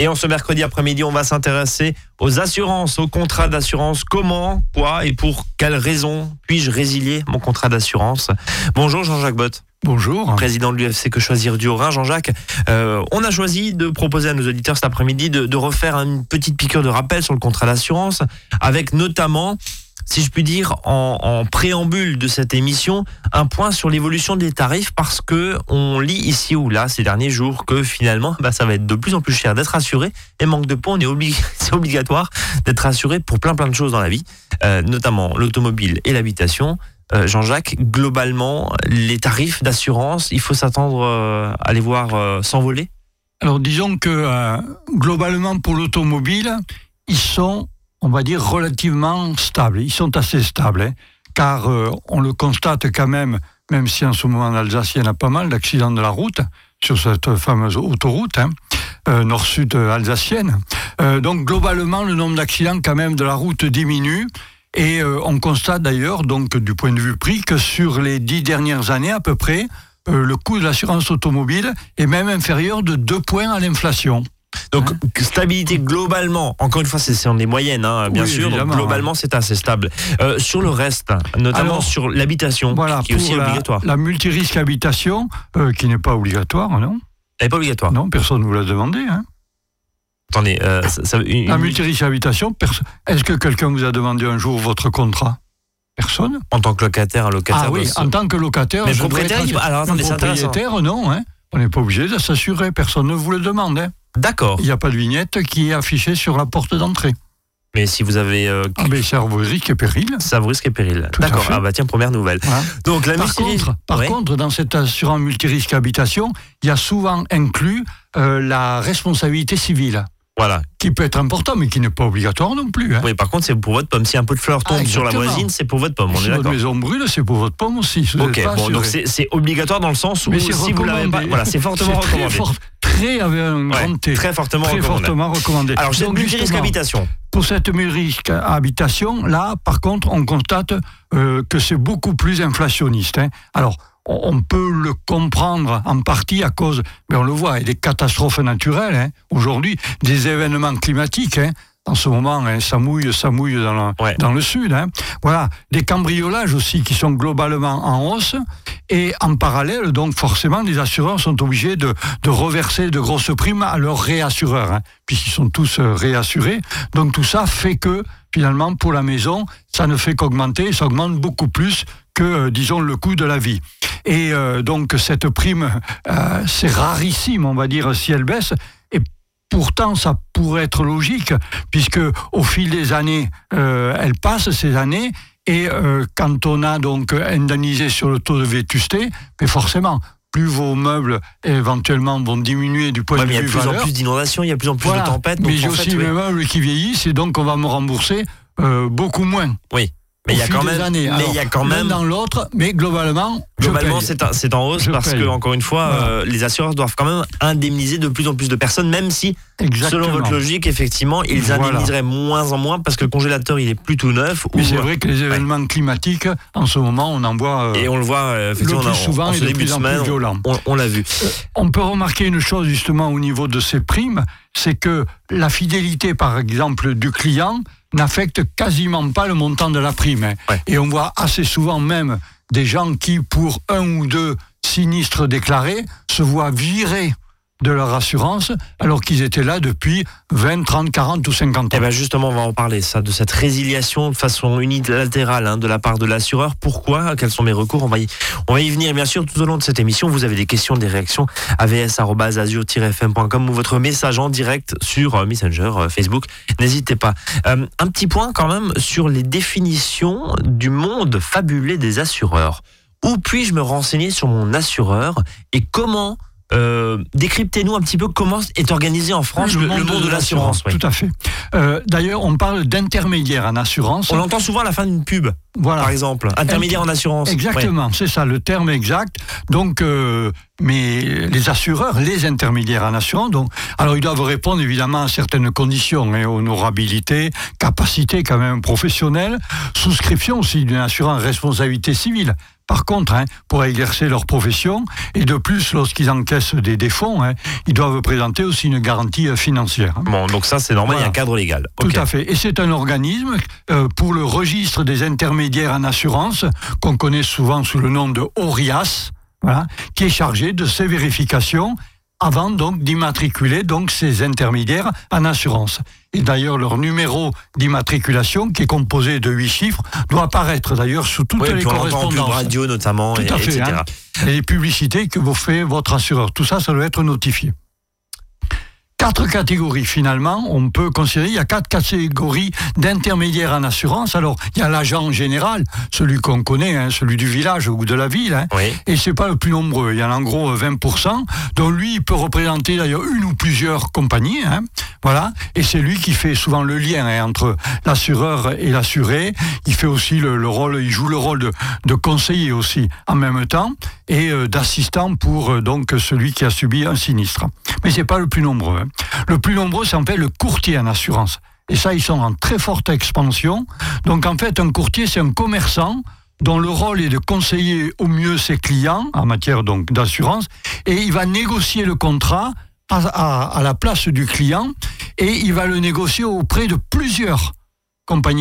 Et en ce mercredi après-midi, on va s'intéresser aux assurances, aux contrats d'assurance. Comment, quoi et pour quelles raisons puis-je résilier mon contrat d'assurance? Bonjour Jean-Jacques Bott. Bonjour. Président de l'UFC Que Choisir du Haut-Rhin, Jean-Jacques. Euh, on a choisi de proposer à nos auditeurs cet après-midi de, de refaire une petite piqûre de rappel sur le contrat d'assurance, avec notamment si je puis dire, en, préambule de cette émission, un point sur l'évolution des tarifs parce que on lit ici ou là ces derniers jours que finalement, bah, ça va être de plus en plus cher d'être assuré. Et manque de peau, on est c'est obligatoire d'être assuré pour plein plein de choses dans la vie, euh, notamment l'automobile et l'habitation. Euh, Jean-Jacques, globalement, les tarifs d'assurance, il faut s'attendre euh, à les voir s'envoler? Alors disons que globalement pour l'automobile, ils sont on va dire, relativement stables. Ils sont assez stables, hein, car euh, on le constate quand même, même si en ce moment en Alsace, il y en a pas mal d'accidents de la route, sur cette fameuse autoroute, hein, euh, nord-sud alsacienne. Euh, donc globalement, le nombre d'accidents quand même de la route diminue. Et on constate d'ailleurs, donc du point de vue prix, que sur les dix dernières années à peu près, le coût de l'assurance automobile est même inférieur de deux points à l'inflation. Donc stabilité globalement, encore une fois c'est en des moyennes hein, bien sûr, globalement c'est assez stable. Euh, sur le reste, notamment sur l'habitation, qui est aussi obligatoire. La multirisque habitation, euh, qui n'est pas obligatoire, non? Elle n'est pas obligatoire. Non, personne ne vous l'a demandé. Hein Attendez, euh, la multirisque habitation, est-ce que quelqu'un vous a demandé un jour votre contrat? Personne? En tant que locataire, un locataire. Ah oui, en tant que locataire. Mais propriétaire, alors attendez, propriétaire, non. Hein on n'est pas obligé de s'assurer, personne ne vous le demande. Hein D'accord. Il n'y a pas de vignette qui est affichée sur la porte d'entrée. Mais si vous avez. Euh, ah, mais ça vous risque et péril. Ça vous risque et péril. D'accord. Ah, bah tiens, première nouvelle. Donc, la par contre, par contre, dans cette assurance multirisque habitation, il y a souvent inclus euh, la responsabilité civile. Voilà. Qui peut être important, mais qui n'est pas obligatoire non plus. Hein. Oui, par contre, c'est pour votre pomme. Si un peu de fleurs tombe ah, sur la voisine, c'est pour votre pomme. si votre maison brûle, c'est pour votre pomme aussi. Ok, bon, donc c'est obligatoire dans le sens où si vous l'avez pas, voilà, c'est fortement recommandé. Très, avec un grand T. Très fortement très recommandé. Fortement recommandé. Alors, c'est multirisque habitation. Pour cette multirisque habitation, là, par contre, on constate euh, que c'est beaucoup plus inflationniste. Hein. Alors, on peut le comprendre en partie à cause, mais on le voit, des catastrophes naturelles hein, aujourd'hui, des événements climatiques. Hein, en ce moment, hein, ça mouille, ça mouille dans, dans le sud. Voilà, des cambriolages aussi qui sont globalement en hausse. Et en parallèle, donc forcément, les assureurs sont obligés de, de reverser de grosses primes à leurs réassureurs, puisqu'ils sont tous euh, réassurés. Donc tout ça fait que finalement, pour la maison, ça ne fait qu'augmenter, ça augmente beaucoup plus que, euh, disons, le coût de la vie. Et euh, donc cette prime, euh, c'est rarissime, on va dire, si elle baisse. Pourtant, ça pourrait être logique, puisque au fil des années, euh, elle passe ces années. Et quand on a donc indemnisé sur le taux de vétusté, mais forcément, plus vos meubles éventuellement vont diminuer du point de vue valeur. Il y a de plus en plus d'inondations, il y a de plus en plus de tempêtes. Mais j'ai aussi mes meubles qui vieillissent et donc on va me rembourser beaucoup moins. Oui. Mais il y a quand même, mais il y a quand même dans l'autre, mais globalement, globalement c'est en hausse parce que encore une fois, euh, les assureurs doivent quand même indemniser de plus en plus de personnes, même si selon votre logique, effectivement, ils indemniseraient moins en moins parce que le congélateur il est plus tout neuf. Mais c'est vrai que les événements climatiques, en ce moment, on en voit. Euh, et on le voit euh, effectivement, le plus souvent et de plus en plus violent. On, l'a vu. on peut remarquer une chose justement au niveau de ces primes, c'est que la fidélité, par exemple, du client n'affecte quasiment pas le montant de la prime. Hein. Et on voit assez souvent même des gens qui, pour un ou deux sinistres déclarés, se voient virer de leur assurance, alors qu'ils étaient là depuis 20, 30, 40 ou 50 ans. Eh bien justement, on va en parler, ça, de cette résiliation de façon unilatérale hein, de la part de l'assureur. Pourquoi? Quels sont mes recours? On va, y, on va y venir, bien sûr, tout au long de cette émission. Vous avez des questions, des réactions, avs.azur-fm.com ou votre message en direct sur euh, Messenger, euh, Facebook. N'hésitez pas. Euh, un petit point quand même sur les définitions du monde fabulé des assureurs. Où puis-je me renseigner sur mon assureur et comment euh, décryptez-nous un petit peu comment est organisé en France le, monde, de, l'assurance. Tout à fait. Euh, d'ailleurs, on parle d'intermédiaire en assurance. On l'entend souvent à la fin d'une pub, voilà. par exemple. Intermédiaire en assurance. Exactement, c'est ça le terme exact. Donc, euh, mais les assureurs, les intermédiaires en assurance, donc, alors ils doivent répondre évidemment à certaines conditions, hein, honorabilité, capacité quand même professionnelle, souscription aussi d'une assurance responsabilité civile par contre, hein, pour exercer leur profession. Et de plus, lorsqu'ils encaissent des, des fonds, hein, ils doivent présenter aussi une garantie euh, financière. hein. Bon, donc ça, c'est normal, il y a un cadre légal. Tout à fait. Et c'est un organisme euh, pour le registre des intermédiaires en assurance, qu'on connaît souvent sous le nom de ORIAS, voilà, qui est chargé de ces vérifications avant donc d'immatriculer donc ces intermédiaires en assurance. Et d'ailleurs, leur numéro d'immatriculation, qui est composé de huit chiffres, doit apparaître d'ailleurs sous toutes Oui, les pub correspondances. radio notamment, Tout et- à fait, etc. hein. Et les publicités que vous fait votre assureur. Tout ça, ça doit être notifié. Quatre catégories finalement, on peut considérer, il y a quatre catégories d'intermédiaires en assurance. Alors, il y a l'agent général, celui qu'on connaît, hein, celui du village ou de la ville, hein, Oui. et c'est pas le plus nombreux. Il y en a en gros 20%, dont lui, il peut représenter d'ailleurs une ou plusieurs compagnies. hein. voilà. Et c'est lui qui fait souvent le lien hein, entre l'assureur et l'assuré. Il fait aussi le, le rôle, il joue le rôle de, de conseiller aussi en même temps et euh, d'assistant pour euh, donc celui qui a subi un sinistre. Mais c'est pas le plus nombreux. hein. Le plus nombreux, c'est en fait le courtier en assurance. Et ça, ils sont en très forte expansion. Donc en fait, un courtier, c'est un commerçant dont le rôle est de conseiller au mieux ses clients en matière donc d'assurance, et il va négocier le contrat à, à- à la place du client, et il va le négocier auprès de plusieurs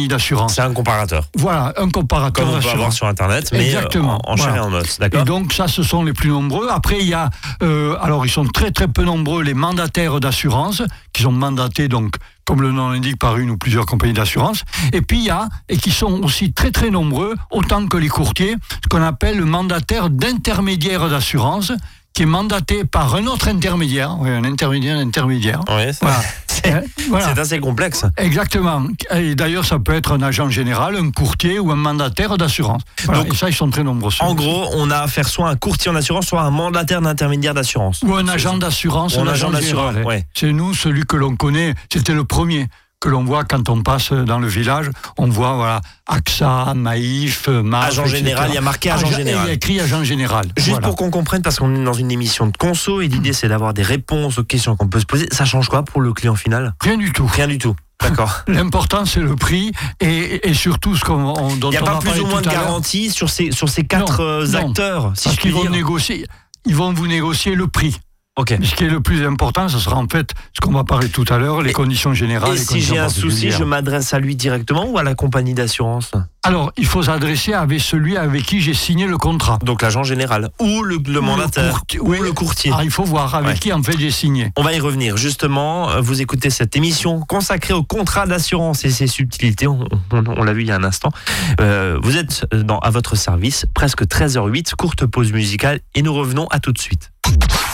d'assurance. C'est un comparateur. Voilà, un comparateur Comme on peut avoir sur Internet, mais Exactement, en, en chair voilà. et en os. Et D'accord donc ça, ce sont les plus nombreux. Après, il y a, euh, alors ils sont très très peu nombreux, les mandataires d'assurance, qui sont mandatés donc, comme le nom l'indique, par une ou plusieurs compagnies d'assurance. Et puis il y a, et qui sont aussi très très nombreux, autant que les courtiers, ce qu'on appelle le mandataire d'intermédiaire d'assurance, qui est mandaté par un autre intermédiaire, oui, un intermédiaire d'intermédiaire. Oui, c'est Voilà. C'est- Euh, voilà. c'est assez complexe. Exactement. Et d'ailleurs, ça peut être un agent général, un courtier ou un mandataire d'assurance. Voilà. Donc, et ça, ils sont très nombreux. En gros, on a à faire soit un courtier en assurance, soit un mandataire d'intermédiaire d'assurance. Ou un agent d'assurance, un un agent général. ouais. C'est nous, celui que l'on connaît, c'était le premier que l'on voit quand on passe dans le village. On voit voilà, AXA, Maïf, MAF, Agent etc. général, il y a marqué agent général. Il y a écrit agent général. Juste Voilà. pour qu'on comprenne, parce qu'on est dans une émission de conso et l'idée c'est d'avoir des réponses aux questions qu'on peut se poser. Ça change quoi pour le client final? Rien du tout. Rien du tout. D'accord. L'important, c'est le prix et, et surtout ce qu'on, on- dont Il n'y a on pas plus ou moins de garantie sur ces, sur ces quatre Non, euh, non. acteurs, si Parce qu'ils vont négocier. Ils vont vous négocier le prix. Ce qui est le plus important, ce sera en fait ce qu'on va parler tout à l'heure, les Et- conditions générales. Et les si j'ai un souci, je m'adresse à lui directement ou à la compagnie d'assurance? Alors, il faut s'adresser avec celui avec qui j'ai signé le contrat. Donc l'agent général ou le, le mandataire ou oui. le courtier. Ah, il faut voir avec Ouais. qui en fait j'ai signé. On va y revenir. Justement, euh, vous écoutez cette émission consacrée au contrat d'assurance et ses subtilités. On, on- on l'a vu il y a un instant. Euh, vous êtes dans, à votre service, presque 13h08, courte pause musicale et nous revenons à tout de suite.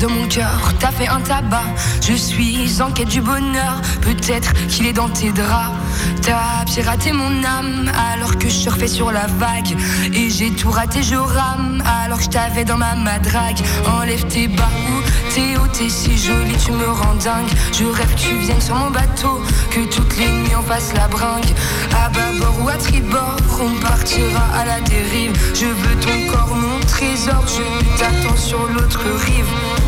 De mon cœur, t'as fait un tabac. Je suis en quête du bonheur, peut-être qu'il est dans tes draps. T'as piraté mon âme alors que je surfais sur la vague. Et j'ai tout raté, je rame alors que je t'avais dans ma madrague. Enlève tes bas ou t'es haut, t'es si jolie, tu me rends dingue. Je rêve que tu viennes sur mon bateau, que toutes les nuits on fasse la bringue. À bâbord ou à tribord, on partira à la dérive. Je veux ton corps, mon trésor, je t'attends sur l'autre rive.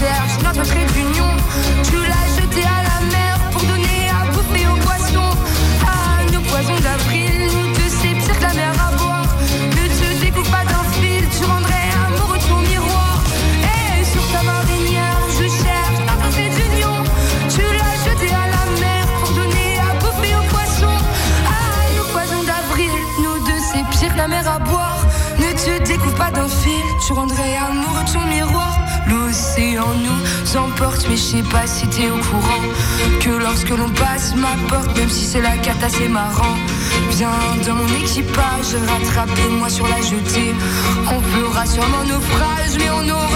Cherche notre trait d'union. Tu l'as jeté mais je sais pas si t'es au courant. Que lorsque l'on passe ma porte, même si c'est la cata, c'est marrant. Viens dans mon équipage, rattrapez-moi sur la jetée. On fera sûrement naufrage, mais on aura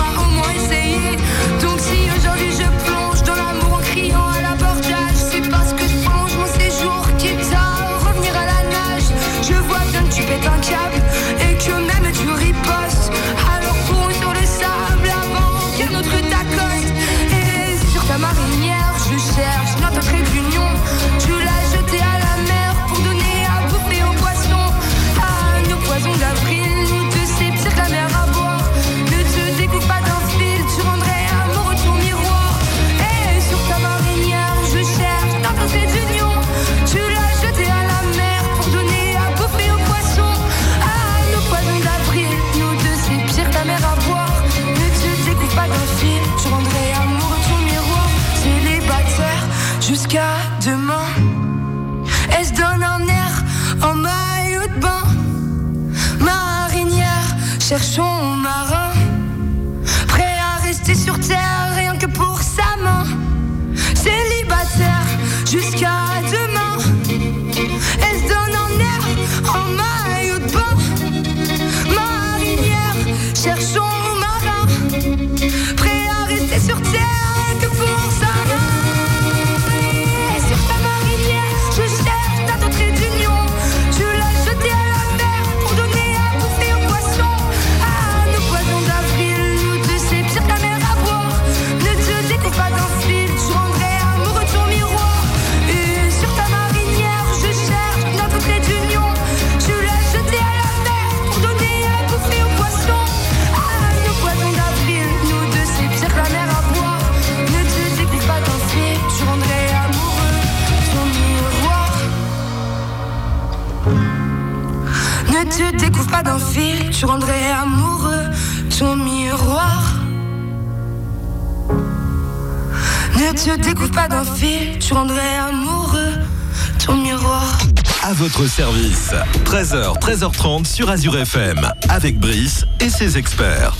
cherchons marin. Prêt à rester sur terre, Ne te découvre pas d'un fil, tu rendrais amoureux ton miroir. Ne te découvre pas d'un fil, tu rendrais amoureux ton miroir. À votre service. 13h, 13h30 sur Azure FM. Avec Brice et ses experts.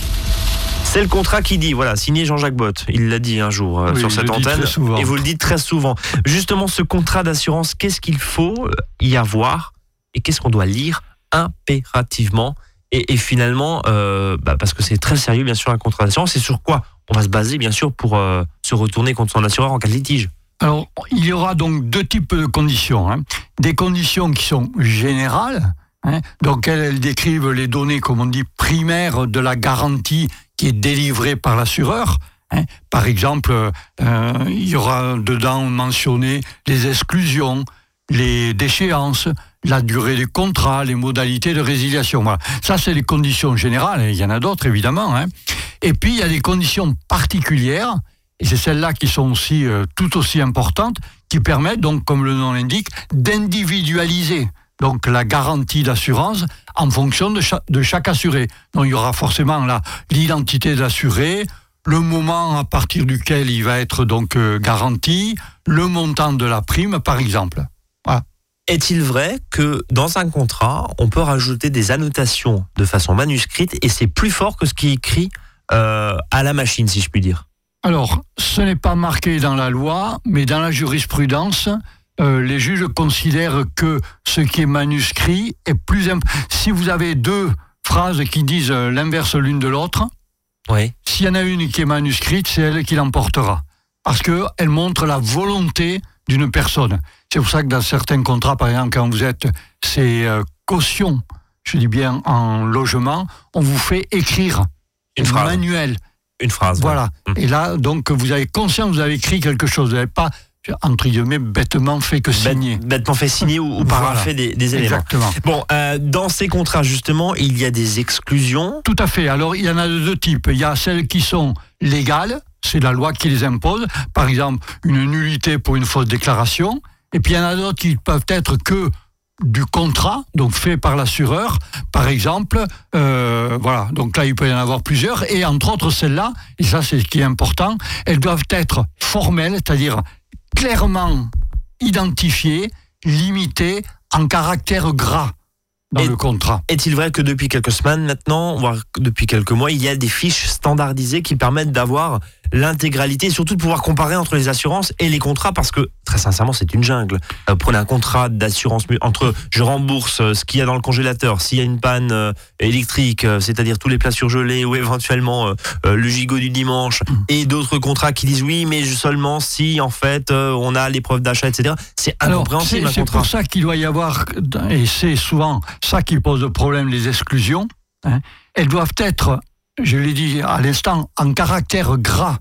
C'est le contrat qui dit, voilà, signé Jean-Jacques Bott. Il l'a dit un jour euh, Oui, sur cette antenne. très souvent. Et vous le dites très souvent. Justement, ce contrat d'assurance, qu'est-ce qu'il faut y avoir et qu'est-ce qu'on doit lire impérativement et, finalement, euh, bah, parce que c'est très sérieux, bien sûr, un contrat d'assurance, c'est sur quoi on va se baser, bien sûr, pour euh, se retourner contre son assureur en cas de litige. Alors, il y aura donc deux types de conditions. hein. Des conditions qui sont générales, hein, donc elles décrivent les données, comme on dit, primaires de la garantie qui est délivrée par l'assureur. hein. Par exemple, euh, il y aura dedans mentionné les exclusions, les déchéances, la durée du contrat, les modalités de résiliation. Voilà. Ça, c'est les conditions générales. et Il y en a d'autres, évidemment. hein. Et puis, il y a des conditions particulières et c'est celles-là qui sont aussi euh, tout aussi importantes, qui permettent donc, comme le nom l'indique, d'individualiser donc la garantie d'assurance en fonction de chaque, assuré. Donc il y aura forcément l'identité de l'assuré, le moment à partir duquel il va être donc euh, garanti, le montant de la prime par exemple. Est-il vrai que dans un contrat, on peut rajouter des annotations de façon manuscrite et c'est plus fort que ce qui est écrit euh, à la machine, si je puis dire? Alors, ce n'est pas marqué dans la loi, mais dans la jurisprudence, euh, les juges considèrent que ce qui est manuscrit est plus imp- Si vous avez deux phrases qui disent euh, l'inverse l'une de l'autre, Oui. s'il y en a une qui est manuscrite, c'est elle qui l'emportera. Parce qu'elle montre la volonté d'une personne. C'est pour ça que dans certains contrats, par exemple, quand vous êtes ces euh, cautions, je dis bien en logement, on vous fait écrire Une un phrase. manuel. Une phrase. Voilà. Mm. Et là, donc, vous avez conscience, vous avez écrit quelque chose. Vous n'avez pas, entre guillemets, bêtement fait que signer. bêtement fait signer ou, ou par fait des, des éléments. Exactement. Bon, euh, dans ces contrats, justement, il y a des exclusions. Tout à fait. Alors, il y en a de deux types. Il y a celles qui sont légales, c'est la loi qui les impose. Par exemple, une nullité pour une fausse déclaration. Et puis, il y en a d'autres qui peuvent être que du contrat, donc fait par l'assureur, par exemple. euh, voilà, donc là, il peut y en avoir plusieurs. Et entre autres, celles-là, et ça, c'est ce qui est important, elles doivent être formelles, c'est-à-dire clairement identifiées, limitées, en caractère gras dans le contrat. Est-il vrai que depuis quelques semaines maintenant, voire depuis quelques mois, il y a des fiches standardisées qui permettent d'avoir l'intégralité et surtout de pouvoir comparer entre les assurances et les contrats parce que très sincèrement c'est une jungle. Euh, prenez un contrat d'assurance entre je rembourse euh, ce qu'il y a dans le congélateur, s'il y a une panne euh, électrique, euh, c'est-à-dire tous les plats surgelés ou éventuellement le gigot du dimanche et d'autres contrats qui disent oui mais seulement si en fait on a les preuves d'achat etc. C'est incompréhensible c'est pour ça qu'il doit y avoir, et c'est souvent ça qui pose le problème, les exclusions. hein. Elles doivent être, je l'ai dit à l'instant, en caractère gras.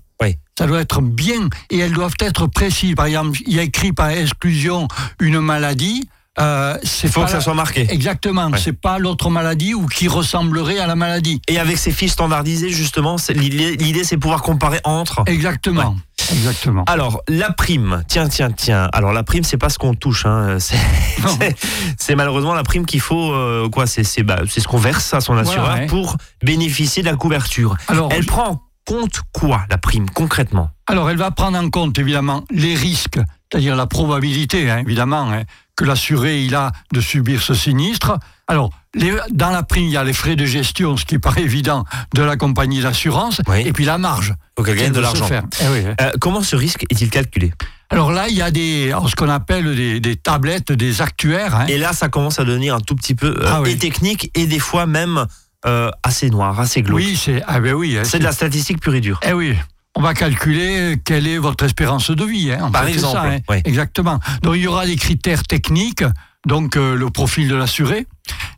Ça doit être bien, et elles doivent être précises. Par exemple, il y a écrit par exclusion une maladie. Euh, Il faut pas que ça soit marqué. Exactement, Ouais. c'est pas l'autre maladie ou qui ressemblerait à la maladie. Et avec ces fiches standardisées, justement, l'idée, c'est pouvoir comparer entre. Exactement, exactement. Alors, la prime, tiens, tiens, tiens. Alors, la prime, c'est pas ce qu'on touche. Hein. C'est, malheureusement la prime qu'il faut. euh, quoi C'est, bah, c'est ce qu'on verse à son assureur Voilà, ouais. pour bénéficier de la couverture. Alors, Elle prend en compte quoi, la prime, concrètement? Alors, elle va prendre en compte évidemment les risques c'est-à-dire la probabilité, hein, évidemment, hein, que l'assuré il a de subir ce sinistre. Alors, les- dans la prime, il y a les frais de gestion, ce qui paraît évident, de la compagnie d'assurance, Oui. et puis la marge. Faut qu'elle gagne de l'argent. Eh oui, hein. Euh, comment ce risque est-il calculé? Alors là, il y a des, ce qu'on appelle des, des tablettes, des actuaires. Et là, ça commence à devenir un tout petit peu euh, Ah oui. et technique et des fois même euh, assez noir, assez glauque. oui, c'est ah ben oui, hein, C'est de la statistique pure et dure. Eh oui, on va calculer quelle est votre espérance de vie. hein. En Par exemple, ça, hein. oui. Exactement. Donc il y aura des critères techniques, donc euh, le profil de l'assuré,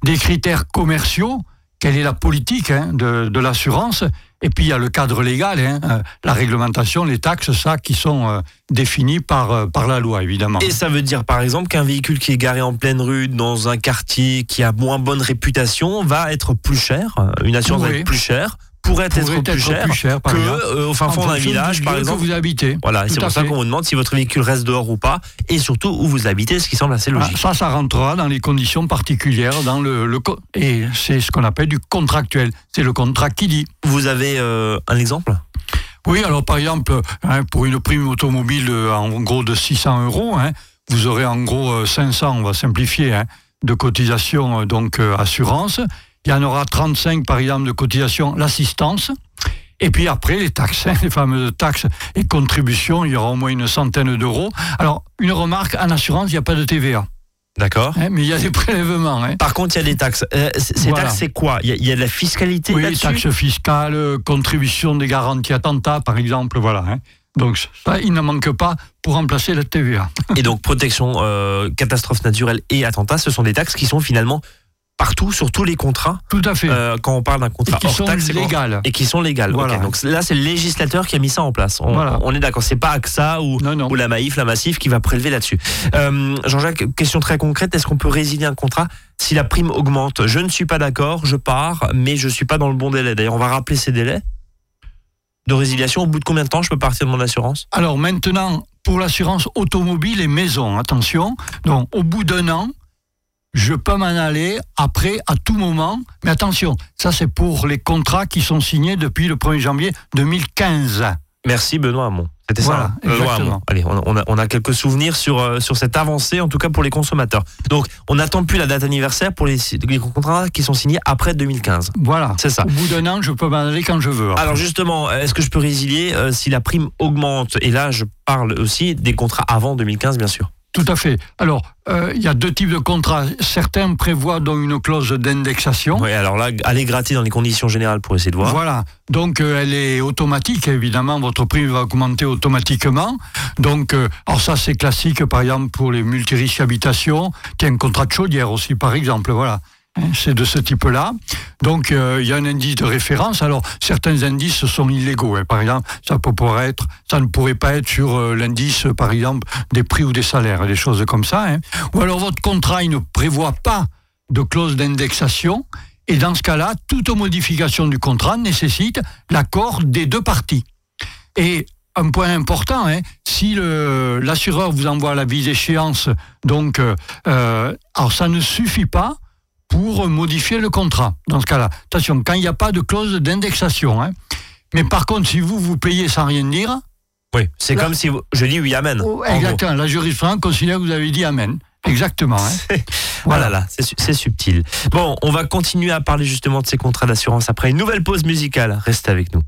des critères commerciaux, quelle est la politique hein, de, de l'assurance, et puis il y a le cadre légal, hein, euh, la réglementation, les taxes, ça, qui sont euh, définis par, euh, par la loi, évidemment. Et ça veut dire par exemple qu'un véhicule qui est garé en pleine rue dans un quartier qui a moins bonne réputation va être plus cher, une assurance va être plus chère, pourrait, Pourrait être, plus cher, plus cher, que euh, au fin fond d'un village par exemple. que vous habitez. Voilà, c'est pour ça qu'on vous demande si votre véhicule reste dehors ou pas, et surtout où vous habitez, ce qui semble assez Ah, logique. ça, ça rentrera dans les conditions particulières, dans le, et c'est ce qu'on appelle du contractuel. C'est le contrat qui dit. Vous avez euh, un exemple? Oui, alors par exemple, hein, pour une prime automobile euh, en gros de 600 euros, hein, vous aurez en gros euh, 500, on va simplifier, hein, de cotisation euh, donc euh, assurance. Il y en aura 35 par exemple de cotisation l'assistance. Et puis après, les taxes, hein, les fameuses taxes et contributions, il y aura au moins une centaine d'euros. Alors, une remarque, en assurance, il n'y a pas de TVA, D'accord hein, mais il y a des prélèvements. hein. Par contre, il y a des taxes. Euh, ces Voilà. taxes, c'est quoi? Il y, a, il y a de la fiscalité Oui, taxes fiscales, contribution des garanties attentats, par exemple, voilà. hein. Donc ça, il ne manque pas pour remplacer la TVA. Et donc, protection, euh, catastrophe naturelle et attentat, ce sont des taxes qui sont finalement partout, sur tous les contrats. Tout à fait. Euh, quand on parle d'un contrat hors taxe, légales. et qui sont légales. Voilà. Ok, donc là, c'est le législateur qui a mis ça en place. On, Voilà. on est d'accord. C'est pas AXA ou, Non, non. ou la Maïf, la Massif qui va prélever là-dessus. Euh, Jean-Jacques, question très concrète. Est-ce qu'on peut résilier un contrat si la prime augmente? Je ne suis pas d'accord, je pars, mais je suis pas dans le bon délai. D'ailleurs, on va rappeler ces délais de résiliation. Au bout de combien de temps je peux partir de mon assurance? Alors maintenant, pour l'assurance automobile et maison, attention. Donc au bout d'un an, je peux m'en aller après, à tout moment. Mais attention, ça c'est pour les contrats qui sont signés depuis le 1er janvier 2015. Merci Benoît Hamon. C'était Voilà, ça. hein Benoît. Allez, on, a, on a quelques souvenirs sur, euh, sur cette avancée, en tout cas pour les consommateurs. Donc, on n'attend plus la date anniversaire pour les, les contrats qui sont signés après 2015. Voilà. C'est ça. Au bout d'un an, je peux m'en aller quand je veux. Alors justement, est-ce que je peux résilier euh, si la prime augmente? Et là, je parle aussi des contrats avant 2015, bien sûr. Tout à fait. Alors, euh, il y a deux types de contrats. Certains prévoient donc une clause d'indexation. Oui, alors là, allez gratter dans les conditions générales pour essayer de voir. Voilà. Donc euh, elle est automatique, évidemment, votre prime va augmenter automatiquement. Donc, euh, alors ça c'est classique, par exemple, pour les multirisques habitations, qui a un contrat de chaudière aussi, par exemple, voilà. Hein, C'est de ce type-là. Donc, euh, il y a un indice de référence. Alors, certains indices sont illégaux. hein. Par exemple, ça, peut être, ça ne pourrait pas être sur euh, l'indice, par exemple, des prix ou des salaires, des choses comme ça. hein. Ou alors, votre contrat, ne prévoit pas de clause d'indexation. Et dans ce cas-là, toute modification du contrat nécessite l'accord des deux parties. Et un point important, hein, si l'assureur vous envoie l'avis d'échéance, donc, euh, alors ça ne suffit pas pour modifier le contrat. Dans ce cas-là, attention, quand il n'y a pas de clause d'indexation. hein. Mais par contre, si vous vous payez sans rien dire, Oui, c'est comme si vous- je dis oui, amen. oh, exactement, la jurisprudence considère que vous avez dit amen. Exactement. hein. Voilà, là, su- c'est subtil. Bon, on va continuer à parler justement de ces contrats d'assurance après une nouvelle pause musicale. Restez avec nous.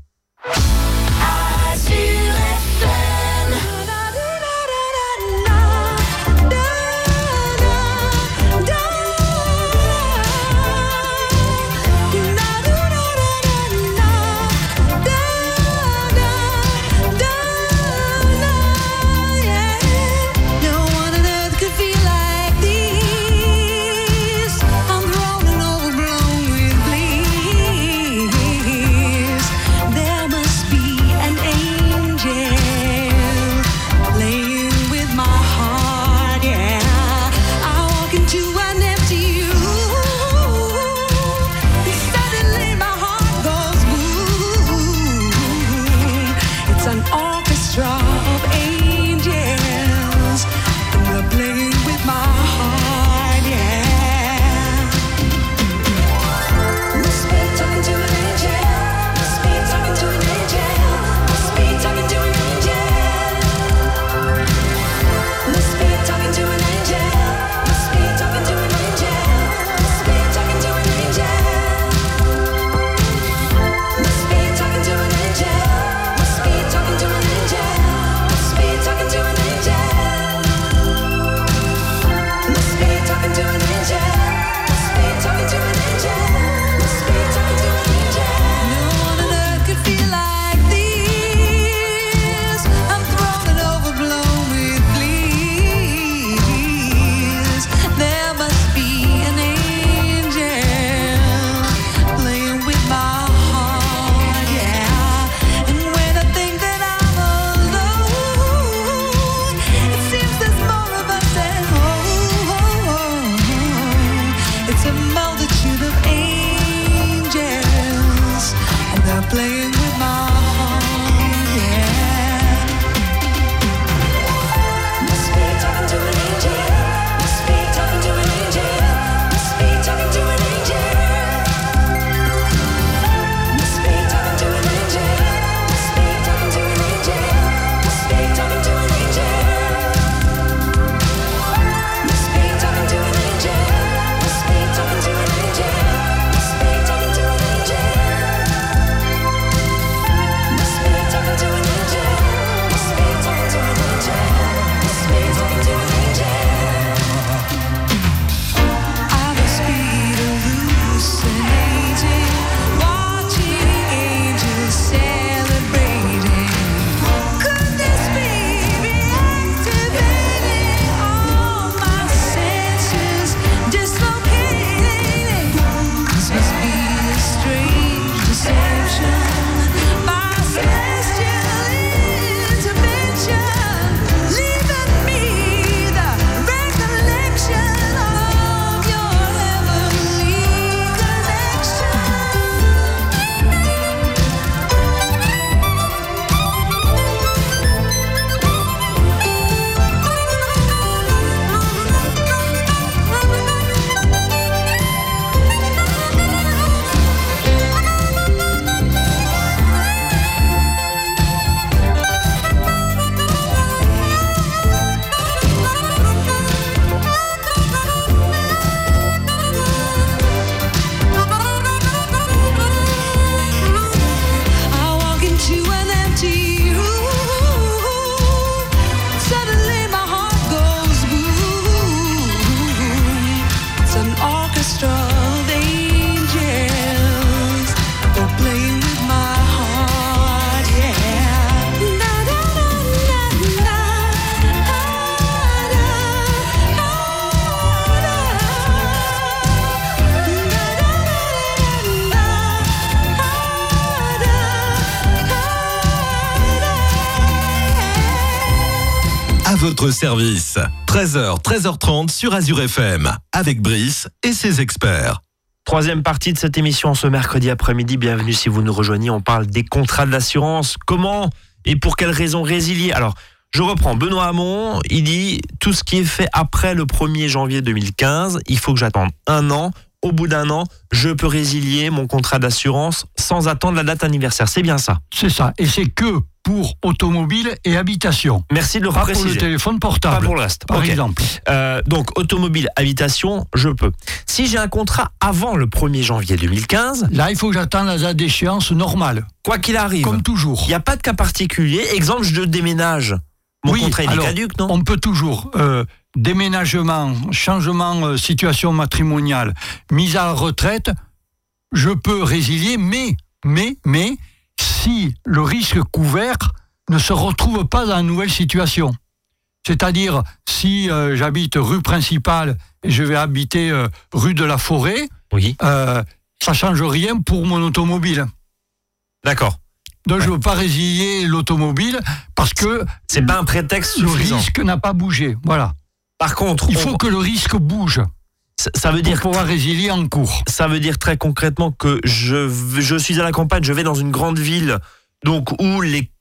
Votre service. 13h, 13h30 sur Azure FM, avec Brice et ses experts. Troisième partie de cette émission ce mercredi après-midi. Bienvenue si vous nous rejoignez. On parle des contrats de l'assurance. Comment et pour quelles raisons résilier? Alors, je reprends. Benoît Hamon, il dit tout ce qui est fait après le 1er janvier 2015, il faut que j'attende un an. Au bout d'un an, je peux résilier mon contrat d'assurance sans attendre la date anniversaire. C'est bien ça. C'est ça. Et c'est que pour automobile et habitation. Merci de le Pas pour le préciser. téléphone Pas portable. pour le reste. Par exemple. Euh, donc, automobile, habitation, je peux. Si j'ai un contrat avant le 1er janvier 2015, Là, il faut que j'attende la date d'échéance normale, quoi qu'il arrive, comme toujours. il n'y a pas de cas particulier. Exemple, je déménage. Mon Oui, contrat est caduc, non? On peut toujours euh, déménagement, changement euh, situation matrimoniale, mise à la retraite. Je peux résilier, mais mais mais si le risque couvert ne se retrouve pas dans la nouvelle situation. C'est-à-dire, si euh, j'habite rue principale et je vais habiter euh, rue de la Forêt, Oui. euh, ça change rien pour mon automobile. D'accord. Donc je ne veux pas résilier l'automobile parce que C'est pas un prétexte le suffisant. risque n'a pas bougé. Voilà. Par contre, Il on- faut que le risque bouge ça- veut pour dire pouvoir résilier en cours. ça veut dire très concrètement que je je suis à la campagne, je vais dans une grande ville, donc où les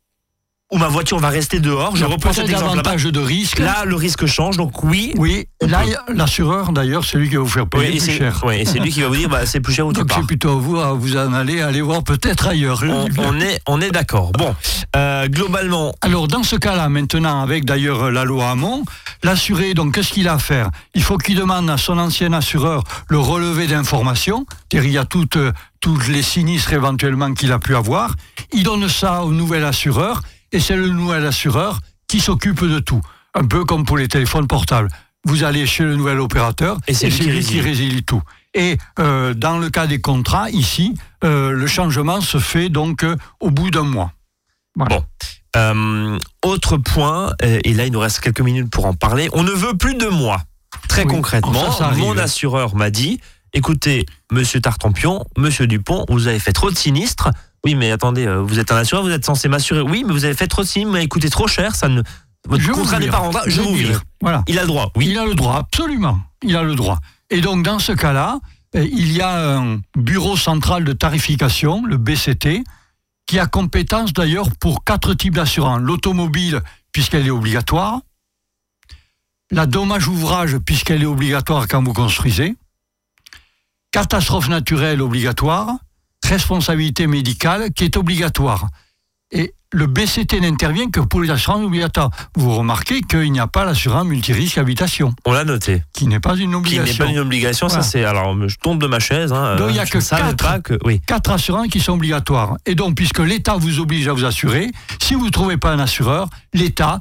où ma voiture va rester dehors. Je reprends cet exemple là de risques. Là, le risque change, donc oui. oui, là, l'assureur, d'ailleurs, c'est lui qui va vous faire Oui, payer et plus cher. et c'est lui qui va vous dire bah, c'est plus cher ou Donc c'est plutôt à vous à vous en aller, aller voir peut-être ailleurs. On, on est, on est d'accord. Bon, euh, globalement, Alors dans ce cas-là, maintenant, avec d'ailleurs la loi Hamon, l'assuré, donc qu'est-ce qu'il a à faire? Il faut qu'il demande à son ancien assureur le relevé d'informations, c'est-à-dire il y a toutes, euh, tous les sinistres éventuellement qu'il a pu avoir. Il donne ça au nouvel assureur, et c'est le nouvel assureur qui s'occupe de tout. Un peu comme pour les téléphones portables. Vous allez chez le nouvel opérateur, Et c'est lui qui qui résilie tout. Et euh, dans le cas des contrats, ici, euh, le changement se fait donc euh, au bout d'un mois. Voilà. Bon. euh, autre point, euh, et là il nous reste quelques minutes pour en parler. On ne veut plus de moi. Très Oui, concrètement, ça, ça arrive. mon assureur m'a dit écoutez, monsieur Tartampion, monsieur Dupont, vous avez fait trop de sinistres. Oui, mais attendez, euh, vous êtes un assureur, vous êtes censé m'assurer. Oui, mais vous avez fait trop de sinistres, mais coûté trop cher, ça ne. Votre Je vous contrat n'est pas rentable, je vous vire. vire. Voilà. Il a le droit, oui. Il a le droit, absolument. Il a le droit. Et donc, dans ce cas-là, euh, il y a un bureau central de tarification, le BCT, qui a compétence d'ailleurs pour quatre types d'assurance. L'automobile, puisqu'elle est obligatoire. La dommage ouvrage, puisqu'elle est obligatoire quand vous construisez. Catastrophe naturelle obligatoire. Responsabilité médicale, qui est obligatoire. Et le BCT n'intervient que pour les assurances obligatoires. Vous remarquez qu'il n'y a pas l'assurance multirisque habitation, On l'a noté. qui n'est pas une Qui n'est obligation. pas une obligation, Voilà. ça c'est. Alors, je tombe de ma chaise. Hein, Donc, il y a que quatre. pas que. Oui. Quatre assurances qui sont obligatoires. Et donc, puisque l'État vous oblige à vous assurer, si vous ne trouvez pas un assureur, l'État,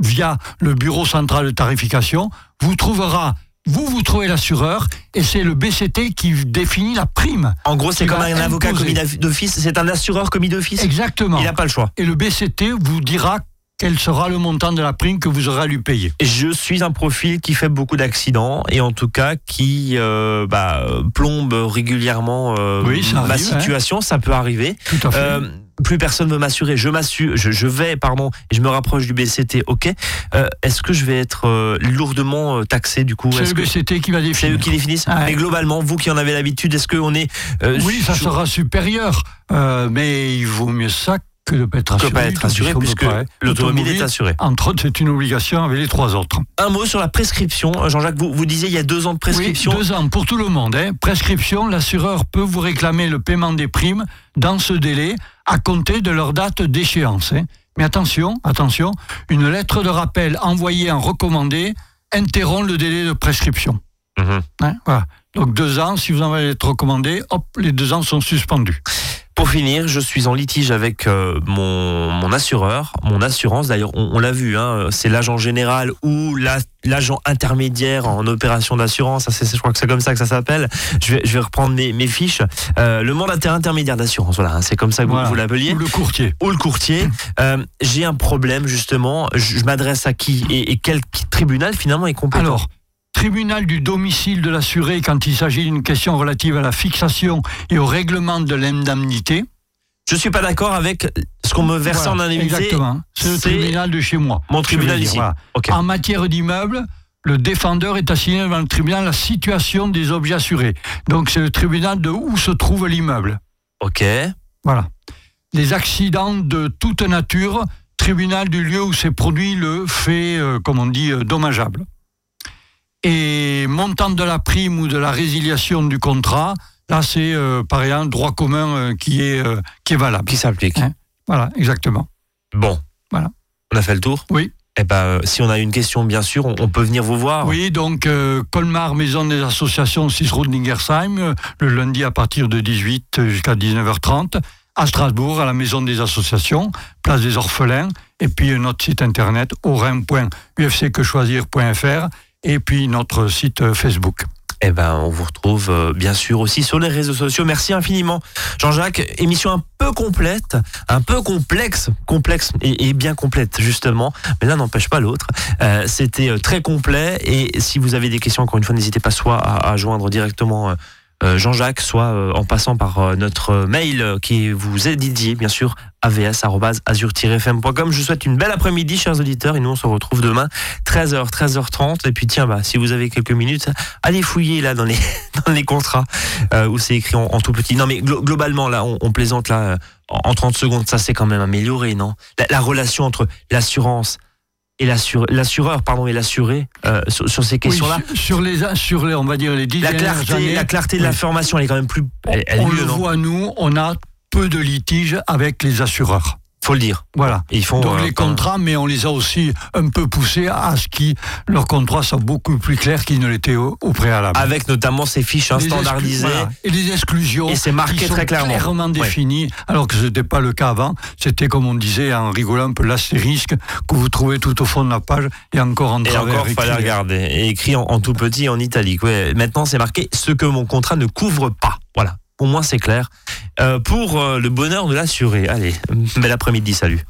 via le bureau central de tarification, vous trouvera, vous, vous trouvez l'assureur, et c'est le BCT qui définit la prime. En gros, c'est comme un avocat commis d'office. C'est un assureur commis d'office. Exactement. Il n'a pas le choix. Et le BCT vous dira quel sera le montant de la prime que vous aurez à lui payer. Je suis un profil qui fait beaucoup d'accidents et en tout cas qui euh, bah, plombe régulièrement euh, Oui, ma arrive, hein. situation. Ça peut arriver. Tout à fait. Euh, plus personne veut m'assurer. Je m'assure, je, je vais, pardon, et je me rapproche du BCT. Ok. Euh, Est-ce que je vais être euh, lourdement euh, taxé du coup? C'est Est-ce le que BCT qui va c'est eux qui définissent. Mais globalement, vous qui en avez l'habitude, est-ce qu'on est euh, Oui, ça sera supérieur, euh, mais il vaut mieux ça que de ne pas être assuré. pas être assuré puisque l'automobile est assurée. Entre autres, c'est une obligation avec les trois autres. Un mot sur la prescription. Jean-Jacques, vous, vous disiez il y a deux ans de prescription. Oui, deux ans pour tout le monde. hein. Prescription, l'assureur peut vous réclamer le paiement des primes dans ce délai à compter de leur date d'échéance. hein. Mais attention, attention, une lettre de rappel envoyée en recommandé interrompt le délai de prescription. Mhm. hein. Voilà. Donc deux ans, si vous envoyez la lettre recommandée, hop, les deux ans sont suspendus. Pour finir, je suis en litige avec euh, mon, mon assureur, mon assurance. D'ailleurs, on, on l'a vu, hein, c'est l'agent général ou la- l'agent intermédiaire en opération d'assurance. Je crois que c'est comme ça que ça s'appelle. Je vais, je vais reprendre mes, mes fiches. Euh, le mandataire intermédiaire d'assurance, voilà, hein, c'est comme ça que vous- vous l'appeliez. Ou le courtier. Ou le courtier. Euh, J'ai un problème justement. Je, je m'adresse à qui et, et quel tribunal finalement est compétent Alors, tribunal du domicile de l'assuré quand il s'agit d'une question relative à la fixation et au règlement de l'indemnité. je suis pas d'accord avec ce qu'on me verse Voilà, en indemnité. Exactement. C'est le tribunal de chez moi. Mon tribunal ici. voilà. En matière d'immeuble, le défendeur est assigné devant le tribunal la situation des objets assurés. Donc c'est le tribunal de où se trouve l'immeuble. Ok. Voilà. Les accidents de toute nature, tribunal du lieu où s'est produit le fait, euh, comme on dit, euh, dommageable. Et montant de la prime ou de la résiliation du contrat, là c'est euh, par exemple droit commun euh, qui, est, euh, qui est valable. Qui s'applique. Hein Voilà, exactement. Bon. Voilà. On a fait le tour? Oui. Eh ben, euh, si on a une question, bien sûr, on, on peut venir vous voir. Oui, donc euh, Colmar, maison des associations 6 route d'Ingersheim, euh, le lundi à partir de 18 jusqu'à 19h30. À Strasbourg, à la maison des associations, place des orphelins, et puis euh, notre site internet orin.ufcquechoisir.fr et puis notre site euh, Facebook. Eh ben, on vous retrouve euh, bien sûr aussi sur les réseaux sociaux. Merci infiniment, Jean-Jacques. Émission un peu complète, un peu complexe, complexe et, bien complète justement. Mais l'un n'empêche pas l'autre. Euh, C'était très complet. Et si vous avez des questions, encore une fois, n'hésitez pas soit à, joindre directement. Jean-Jacques, soit euh, en passant par euh, notre mail euh, qui vous est dédié, bien sûr, avs-azur-fm.com. Je vous souhaite une belle après-midi, chers auditeurs, et nous on se retrouve demain, 13h, 13h30. Et puis tiens, bah, si vous avez quelques minutes, allez fouiller là dans les, dans les contrats euh, où c'est écrit en, tout petit. Non, mais glo- globalement, là, on, on plaisante là, euh, en en 30 secondes, ça c'est quand même amélioré, non? La relation entre l'assurance et l'assure- l'assureur, pardon, et l'assuré euh, sur, sur ces Oui, questions-là. sur, sur les, sur les, on va dire les La clarté, années, la clarté de oui. l'information, elle est quand même plus. Elle, elle on mieux, le voit nous, on a peu de litiges avec les assureurs. Faut le dire. Voilà. Et ils font. Donc euh, les contrats, mais on les a aussi un peu poussés à ce que leurs contrats soient beaucoup plus clairs qu'ils ne l'étaient au, au préalable. Avec notamment ces fiches hein, standardisées. voilà. Et les exclusions. Et c'est marqué qui sont très clairement. Ouais. définies, alors que ce n'était pas le cas avant. C'était, comme on disait en rigolant un peu, l'astérisque que vous trouvez tout au fond de la page et encore en Et travers. encore, fallait regarder. Et écrit en, en tout petit en italique. Ouais. Maintenant, c'est marqué ce que mon contrat ne couvre pas. Voilà. Au moins, c'est clair. Euh, pour euh, le bonheur de l'assuré. Allez, bel après-midi. Salut.